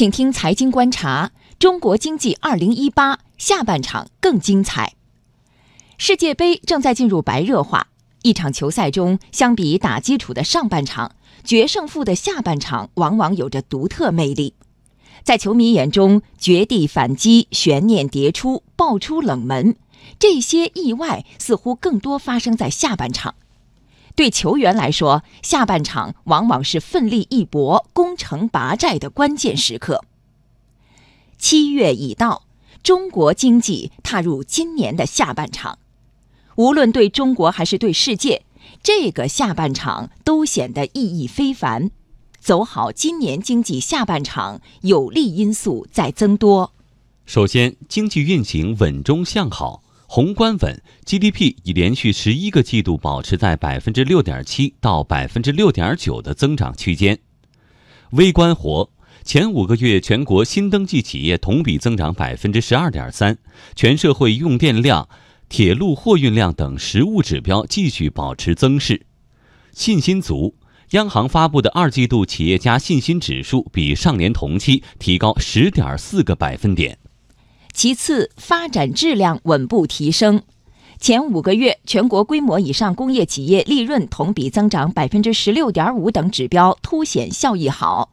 请听财经观察：中国经济二零一八下半场更精彩。世界杯正在进入白热化，一场球赛中，相比打基础的上半场，决胜负的下半场往往有着独特魅力。在球迷眼中，绝地反击、悬念迭出、爆出冷门，这些意外似乎更多发生在下半场。对球员来说，下半场往往是奋力一搏、攻城拔寨的关键时刻。七月已到，中国经济踏入今年的下半场。无论对中国还是对世界，这个下半场都显得意义非凡。走好今年经济下半场，有利因素在增多。首先，经济运行稳中向好。宏观稳，GDP 已连续十一个季度保持在百分之六点七到百分之六点九的增长区间。微观活，前五个月全国新登记企业同比增长百分之十二点三，全社会用电量、铁路货运量等实物指标继续保持增势。信心足，央行发布的二季度企业家信心指数比上年同期提高十点四个百分点。其次，发展质量稳步提升。前五个月，全国规模以上工业企业利润同比增长百分之十六点五等指标凸显效益好。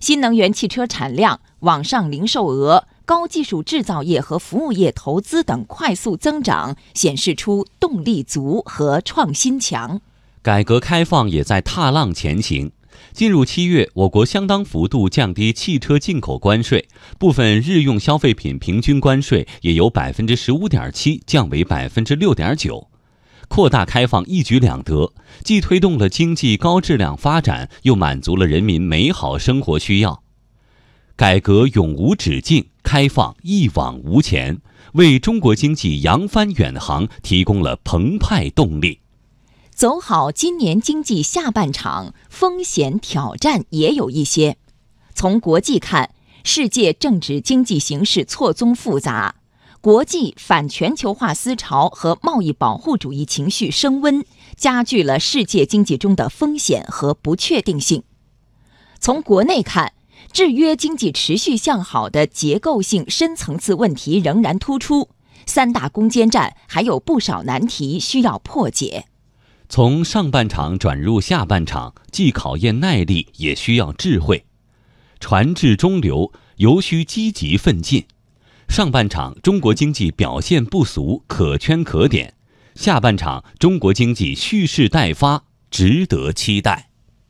新能源汽车产量、网上零售额、高技术制造业和服务业投资等快速增长，显示出动力足和创新强。改革开放也在踏浪前行。进入七月，我国相当幅度降低汽车进口关税，部分日用消费品平均关税也由百分之十五点七降为百分之六点九。扩大开放一举两得，既推动了经济高质量发展，又满足了人民美好生活需要。改革永无止境，开放一往无前，为中国经济扬帆远航提供了澎湃动力。走好今年经济下半场，风险挑战也有一些。从国际看，世界政治经济形势错综复杂，国际反全球化思潮和贸易保护主义情绪升温，加剧了世界经济中的风险和不确定性。从国内看，制约经济持续向好的结构性深层次问题仍然突出，三大攻坚战还有不少难题需要破解。从上半场转入下半场，既考验耐力，也需要智慧。船至中流，尤需积极奋进。上半场中国经济表现不俗，可圈可点；下半场中国经济蓄势待发，值得期待。